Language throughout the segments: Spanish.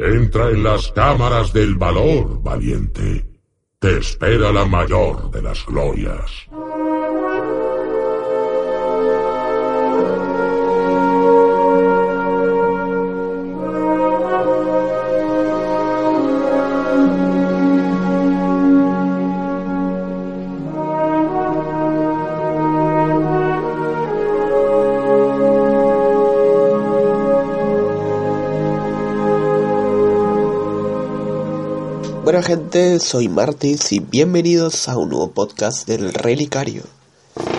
Entra en las cámaras del valor, valiente. Te espera la mayor de las glorias. Buena gente, soy Martis y bienvenidos a un nuevo podcast del Relicario.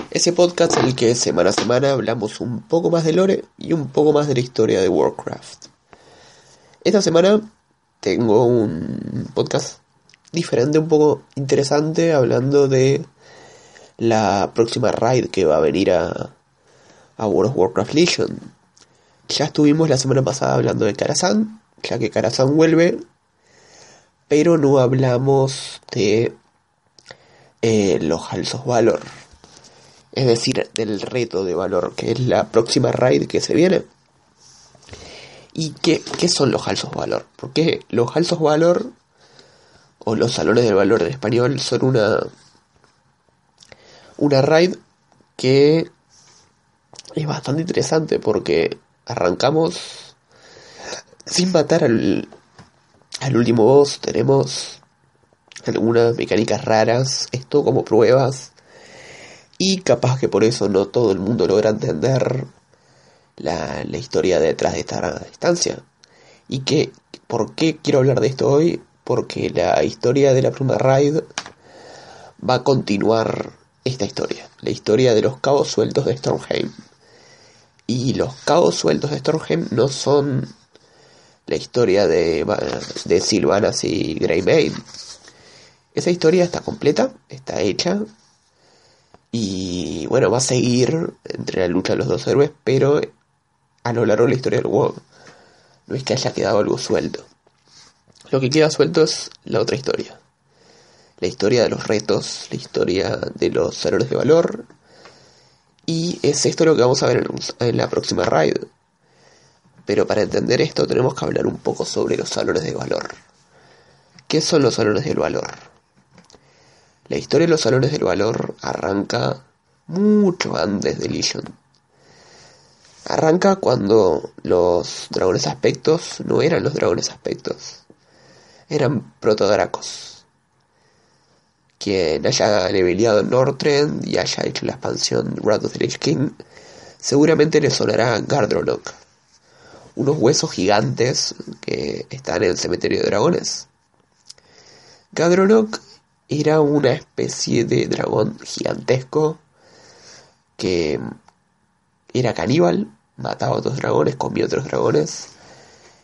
Ese podcast en el que semana a semana hablamos un poco más de lore y un poco más de la historia de Warcraft. Esta semana tengo un podcast diferente, un poco interesante, hablando de la próxima raid que va a venir a, a World of Warcraft Legion. Ya estuvimos la semana pasada hablando de Karazhan, ya que Karazhan vuelve pero no hablamos de eh, los Halsos Valor. Es decir, del reto de valor, que es la próxima raid que se viene. ¿Y qué, qué son los Halsos Valor? Porque los Halsos Valor, o los Salones del Valor en español, son una, una raid que es bastante interesante porque arrancamos sin matar al, al último boss tenemos algunas mecánicas raras, esto como pruebas. Y capaz que por eso no todo el mundo logra entender la, la historia detrás de esta instancia. Y que, ¿por qué quiero hablar de esto hoy? Porque la historia de la primera raid va a continuar esta historia. La historia de los cabos sueltos de Stormheim. Y los cabos sueltos de Stormheim no son la historia de, de y Greymane. Esa historia está completa, está hecha. Y bueno, va a seguir entre la lucha de los dos héroes, pero a lo largo de la historia del WoW. No es que haya quedado algo suelto. Lo que queda suelto es la otra historia. La historia de los retos, la historia de los héroes de valor. Y es esto lo que vamos a ver en, en la próxima raid. Pero para entender esto tenemos que hablar un poco sobre los salones de valor. ¿Qué son los salones del valor? La historia de los salones del valor arranca mucho antes de Legion. Arranca cuando los dragones aspectos no eran los dragones aspectos, eran protodracos. Quien haya leveleado Northrend y haya hecho la expansión Wrath of the Lich King, seguramente le sonará Gardronok unos huesos gigantes que están en el cementerio de dragones. Gadronok era una especie de dragón gigantesco que era caníbal, mataba a otros dragones, comía a otros dragones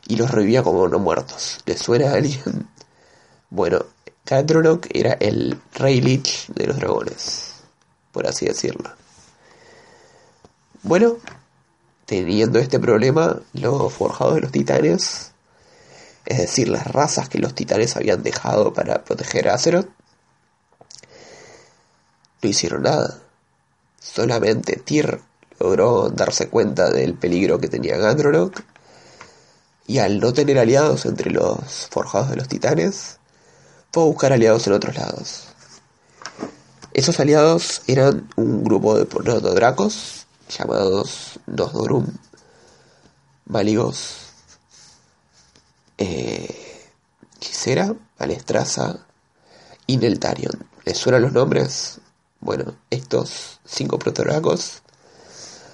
y los revivía como no muertos. ¿Le suena a alguien? Bueno, Gadronok era el rey lich de los dragones, por así decirlo. Bueno, teniendo este problema, los forjados de los titanes, es decir, las razas que los titanes habían dejado para proteger a Azeroth, no hicieron nada. Solamente Tyr logró darse cuenta del peligro que tenía Gandronok y al no tener aliados entre los forjados de los titanes, fue a buscar aliados en otros lados. Esos aliados eran un grupo de protodracos llamados Nosdorum, Maligos, eh, Gisera, Alestraza y Neltarion. ¿Les suenan los nombres? Bueno, estos cinco protoragos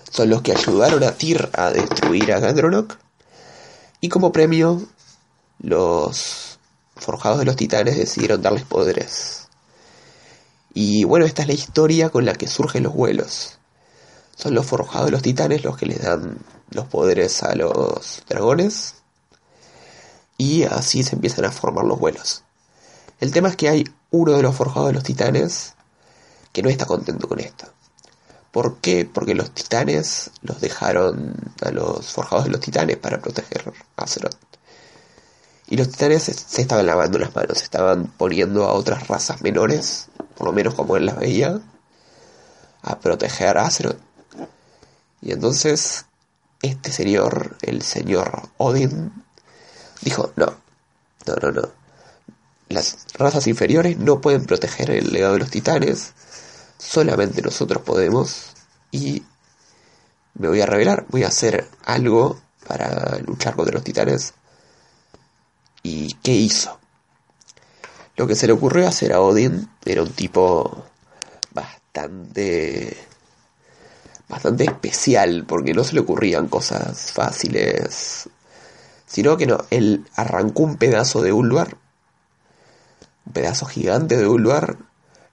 son los que ayudaron a Tyr a destruir a Gandronok. Y como premio, los forjados de los titanes decidieron darles poderes. Y bueno, esta es la historia con la que surgen los vuelos. Son los forjados de los titanes los que les dan los poderes a los dragones. y así se empiezan a formar los vuelos. El tema es que hay uno de los forjados de los titanes que no está contento con esto. ¿Por qué? Porque los titanes los dejaron a los forjados de los titanes para proteger a Azeroth. Y los titanes se, estaban lavando las manos, se estaban poniendo a otras razas menores, por lo menos como él las veía, a proteger a Azeroth. Y entonces este señor, el señor Odin, dijo, no, no, no, no. Las razas inferiores no pueden proteger el legado de los titanes, solamente nosotros podemos y me voy a revelar, voy a hacer algo para luchar contra los titanes. ¿Y qué hizo? Lo que se le ocurrió hacer a Odin era un tipo bastante bastante especial porque no se le ocurrían cosas fáciles sino que no, él arrancó un pedazo de Ulvar un pedazo gigante de Ulvar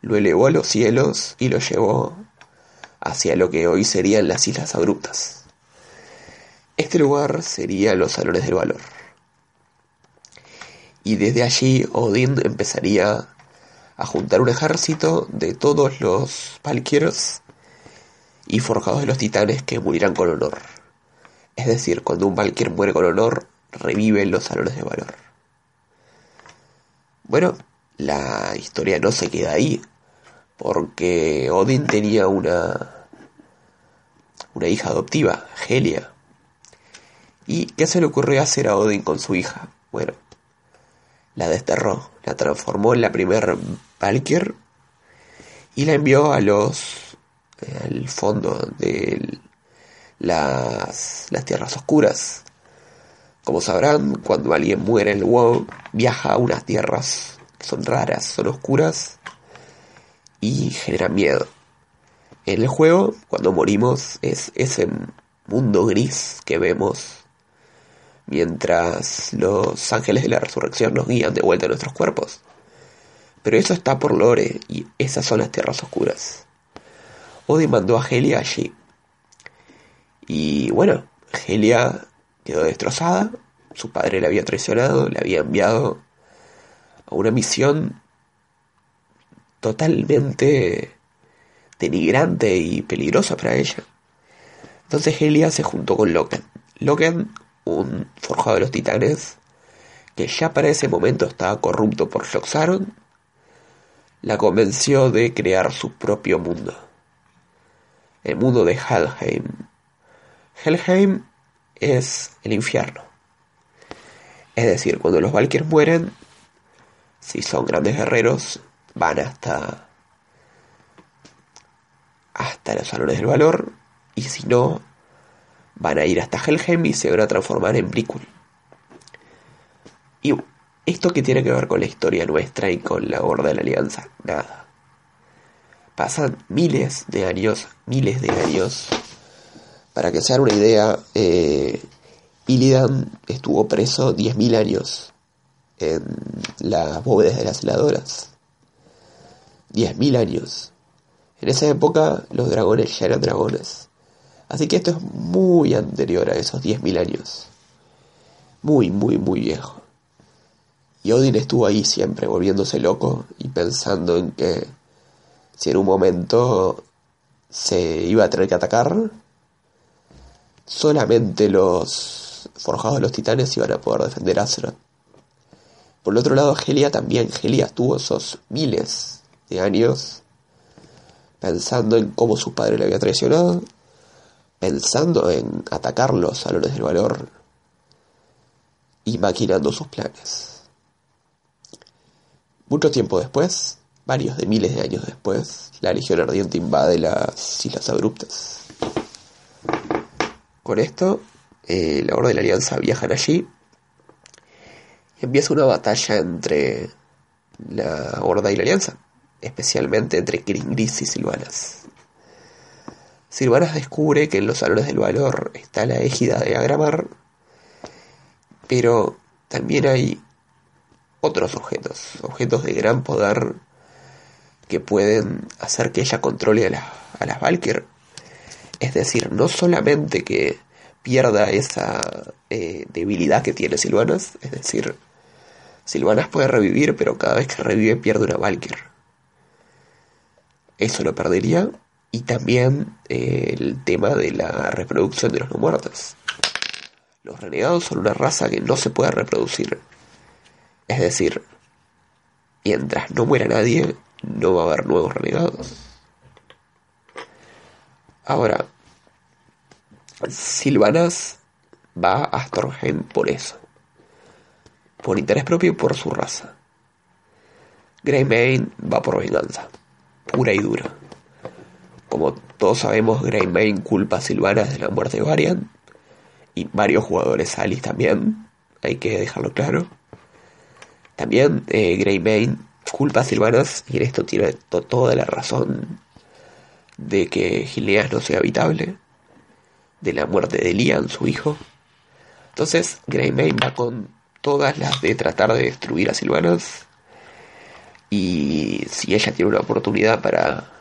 lo elevó a los cielos y lo llevó hacia lo que hoy serían las Islas Abruptas. Este lugar sería los Salones del Valor. Y desde allí Odín empezaría a juntar un ejército de todos los Valkyros y forjados de los titanes que morirán con honor. Es decir, cuando un Valkyr muere con honor, revive en los Salones de Valor. Bueno, la historia no se queda ahí, porque Odin tenía una una hija adoptiva, Helia. ¿Y qué se le ocurrió hacer a Odin con su hija? Bueno, la desterró, la transformó en la primer Valkyr y la envió a los al fondo de las, las tierras oscuras. Como sabrán, cuando alguien muere en el WoW, viaja a unas tierras son raras, son oscuras y generan miedo. En el juego, cuando morimos, es ese mundo gris que vemos mientras los ángeles de la resurrección nos guían de vuelta a nuestros cuerpos. Pero eso está por Lore y esas son las tierras oscuras. Odin mandó a Helia allí. Y bueno, Helia quedó destrozada. Su padre la había traicionado, le había enviado a una misión totalmente denigrante y peligrosa para ella. Entonces Helia se juntó con Loken. Loken, un forjado de los titanes, que ya para ese momento estaba corrupto por Shoxaron, la convenció de crear su propio mundo. El mundo de Helheim. Helheim es el infierno. Es decir, cuando los Valkyrs mueren, si son grandes guerreros, van hasta hasta los salones del valor y si no van a ir hasta Helheim y se van a transformar en Blikul. Y esto que tiene que ver con la historia nuestra y con la Horda de la Alianza, nada. Pasan miles de años, miles de años. Para que se hagan una idea, eh, Illidan estuvo preso 10.000 años en las bóvedas de las heladoras. 10.000 años. En esa época los dragones ya eran dragones. Así que esto es muy anterior a esos 10.000 años. Muy, muy, muy viejo. Y Odin estuvo ahí siempre volviéndose loco y pensando en que si en un momento se iba a tener que atacar, solamente los forjados de los titanes iban a poder defender a Azeroth. Por el otro lado, Helia también. Helia estuvo esos miles de años pensando en cómo su padre le había traicionado, pensando en atacar los salones del valor y maquinando sus planes. Mucho tiempo después, varios de miles de años después, la Legión Ardiente invade las Islas Abruptas. Con esto, eh, la Orden de la Alianza viajan allí y empieza una batalla entre la Horda y la Alianza especialmente entre Gris y Silvanas. Silvanas descubre que en los salones del valor está la égida de Agramar, pero también hay otros objetos, objetos de gran poder que pueden hacer que ella controle a, a las Valkyr. Es decir, no solamente que pierda esa eh, debilidad que tiene Silvanas. Es decir, Silvanas puede revivir, pero cada vez que revive pierde una Valkyr. Eso lo perdería. Y también eh, el tema de la reproducción de los no muertos. Los renegados son una raza que no se puede reproducir. Es decir, mientras no muera nadie, no va a haber nuevos renegados. Ahora, Silvanas va a Stormheim por eso. Por interés propio y por su raza. Greymane va por venganza. Pura y dura. Como todos sabemos, Greymane culpa a Silvanas de la muerte de Varian. Y varios jugadores Alice también. Hay que dejarlo claro. También eh, Greymane culpa a Silvanas. Y en esto tiene toda la razón de que Gileas no sea habitable de la muerte de Liam, su hijo. Entonces Greymane va con todas las de tratar de destruir a Silvanas. Y si ella tiene una oportunidad para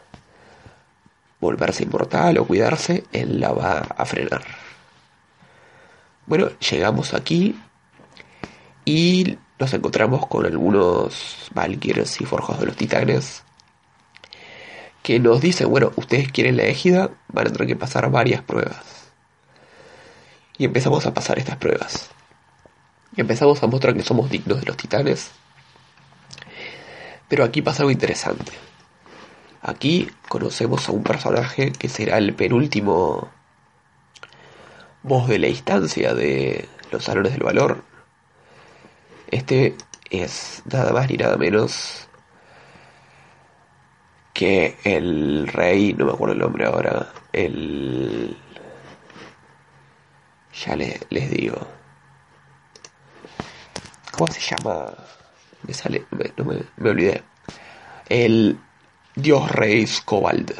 volverse inmortal o cuidarse, él la va a frenar. Bueno, llegamos aquí y nos encontramos con algunos Valkyries y Forjos de los Titanes que nos dicen, bueno, ustedes quieren la égida, van a tener que pasar varias pruebas y empezamos a pasar estas pruebas. Y empezamos a mostrar que somos dignos de los titanes. Pero aquí pasa algo interesante. Aquí conocemos a un personaje que será el penúltimo voz de la instancia de los salones del valor. Este es nada más ni nada menos que el rey, no me acuerdo el nombre ahora, el ya les digo. ¿Cómo se llama? Me sale, me, no me, olvidé. El dios rey Scobald.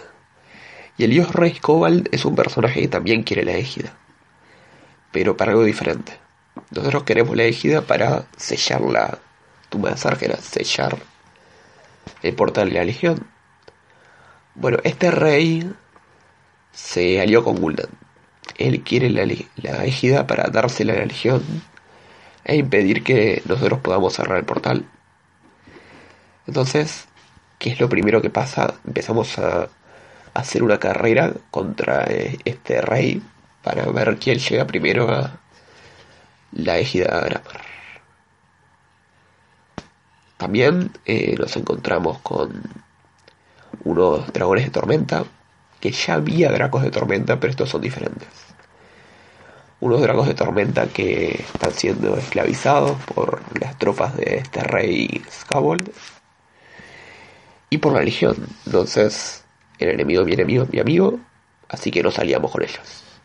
Y el dios rey Scobald es un personaje que también quiere la égida. Pero para algo diferente. Nosotros queremos la égida para sellar la tumba de Sargeras, sellar el portal de la legión. Bueno, este rey se alió con Gul'dan él quiere la, la égida para dársela a la legión e impedir que nosotros podamos cerrar el portal. Entonces, ¿qué es lo primero que pasa? Empezamos a hacer una carrera contra eh, este rey para ver quién llega primero a la égida de También eh, nos encontramos con unos dragones de tormenta, que ya había dracos de tormenta, pero estos son diferentes unos dragos de tormenta que están siendo esclavizados por las tropas de este rey Skabold y por la legión. Entonces, el enemigo mi enemigo mi amigo, así que nos aliamos con ellos.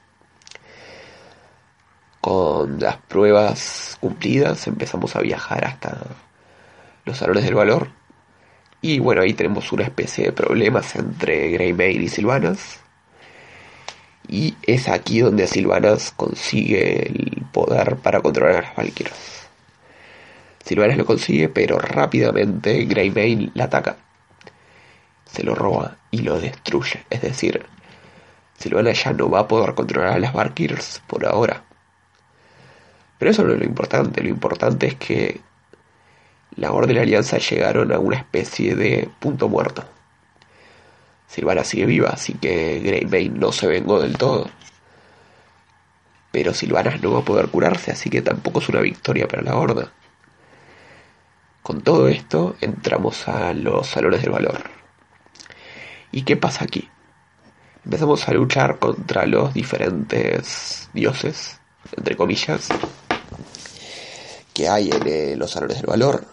Con las pruebas cumplidas empezamos a viajar hasta los salones del valor. Y bueno, ahí tenemos una especie de problemas entre Greymane y Sylvanas y es aquí donde Silvanas consigue el poder para controlar a las Valkyras. Silvanas lo consigue, pero rápidamente Greymane la ataca. Se lo roba y lo destruye. Es decir, Silvanas ya no va a poder controlar a las Valkyries por ahora. Pero eso no es lo importante. Lo importante es que la Orden de la Alianza llegaron a una especie de punto muerto. Silvana sigue viva, así que Greymane no se vengó del todo. Pero Silvana no va a poder curarse, así que tampoco es una victoria para la Horda. Con todo esto, entramos a los salones del valor. ¿Y qué pasa aquí? Empezamos a luchar contra los diferentes dioses, entre comillas, que hay en eh, los salones del valor.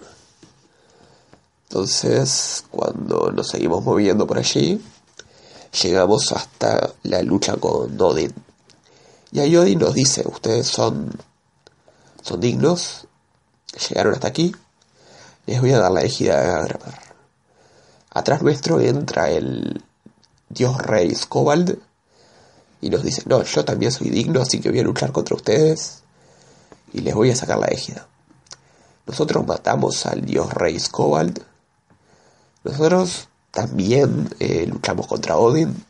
Entonces, cuando nos seguimos moviendo por allí, llegamos hasta la lucha con Odin. Y ahí Odin nos dice, ustedes son, son dignos, llegaron hasta aquí, les voy a dar la égida de Agramar. Atrás nuestro entra el dios rey Scobald y nos dice, no, yo también soy digno, así que voy a luchar contra ustedes y les voy a sacar la égida. Nosotros matamos al dios rey Scobald nosotros también eh, luchamos contra Odin.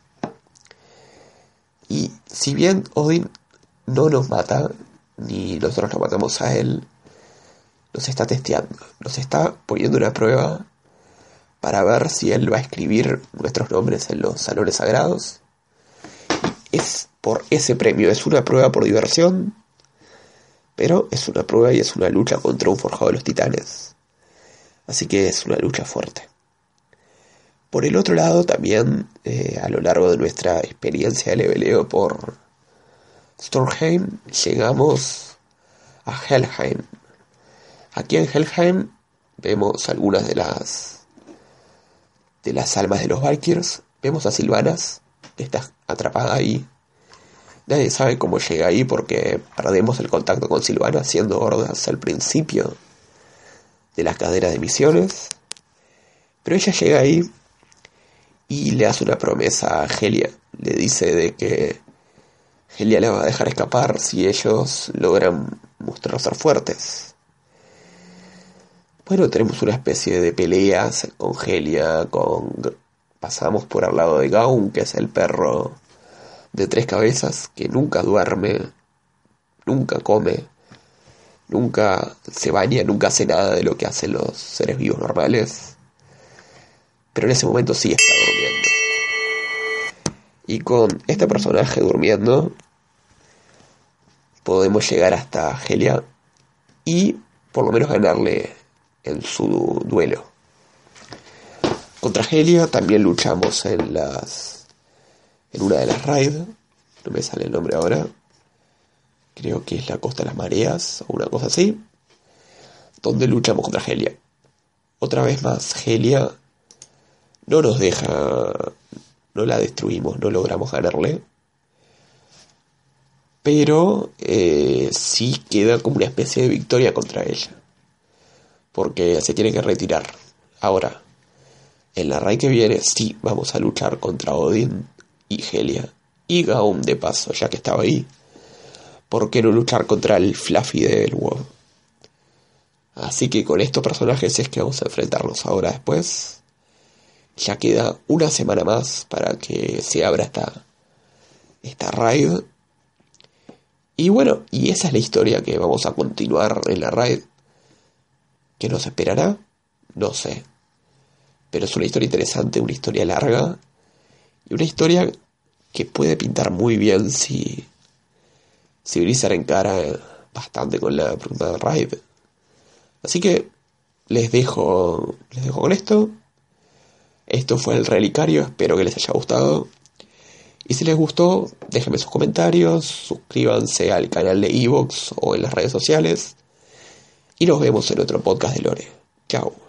Y si bien Odin no nos mata, ni nosotros lo matamos a él. Nos está testeando, nos está poniendo una prueba para ver si él va a escribir nuestros nombres en los salones sagrados. Es por ese premio, es una prueba por diversión, pero es una prueba y es una lucha contra un forjado de los titanes. Así que es una lucha fuerte. Por el otro lado, también eh, a lo largo de nuestra experiencia de leveleo por Stormheim, llegamos a Helheim. Aquí en Helheim vemos algunas de las de las almas de los Valkyrs. Vemos a Silvanas, que está atrapada ahí. Nadie sabe cómo llega ahí porque perdemos el contacto con Silvana siendo hordas al principio de la cadena de misiones. Pero ella llega ahí y le hace una promesa a Helia. Le dice de que Helia le va a dejar escapar si ellos logran mostrar ser fuertes. Bueno, tenemos una especie de peleas con Helia, con... Pasamos por al lado de Gaun, que es el perro de tres cabezas, que nunca duerme, nunca come, nunca se baña, nunca hace nada de lo que hacen los seres vivos normales. Pero en ese momento sí está durmiendo. Y con este personaje durmiendo, podemos llegar hasta Helia y por lo menos ganarle en su duelo. Contra Helia también luchamos en las en una de las raids, no me sale el nombre ahora. Creo que es la Costa de las Mareas o una cosa así, donde luchamos contra Helia. Otra vez más, Helia no nos deja, no la destruimos, no logramos ganarle. Pero eh, sí queda como una especie de victoria contra ella porque se tiene que retirar. Ahora, en la raid que viene sí vamos a luchar contra Odin y Helia. Y Gaum de paso, ya que estaba ahí. ¿Por qué no luchar contra el Fluffy de Elwood? Así que con estos personajes es que vamos a enfrentarnos ahora después. Ya queda una semana más para que se abra esta, esta raid. Y bueno, y esa es la historia que vamos a continuar en la raid. ¿Qué nos esperará? No sé. Pero es una historia interesante, una historia larga y una historia que puede pintar muy bien si, si Blizzard encara bastante con la pregunta de Raid. Así que les dejo, les dejo con esto. Esto fue el relicario, espero que les haya gustado. Y si les gustó, déjenme sus comentarios, suscríbanse al canal de Evox o en las redes sociales y nos vemos en otro podcast de Lore. Chao.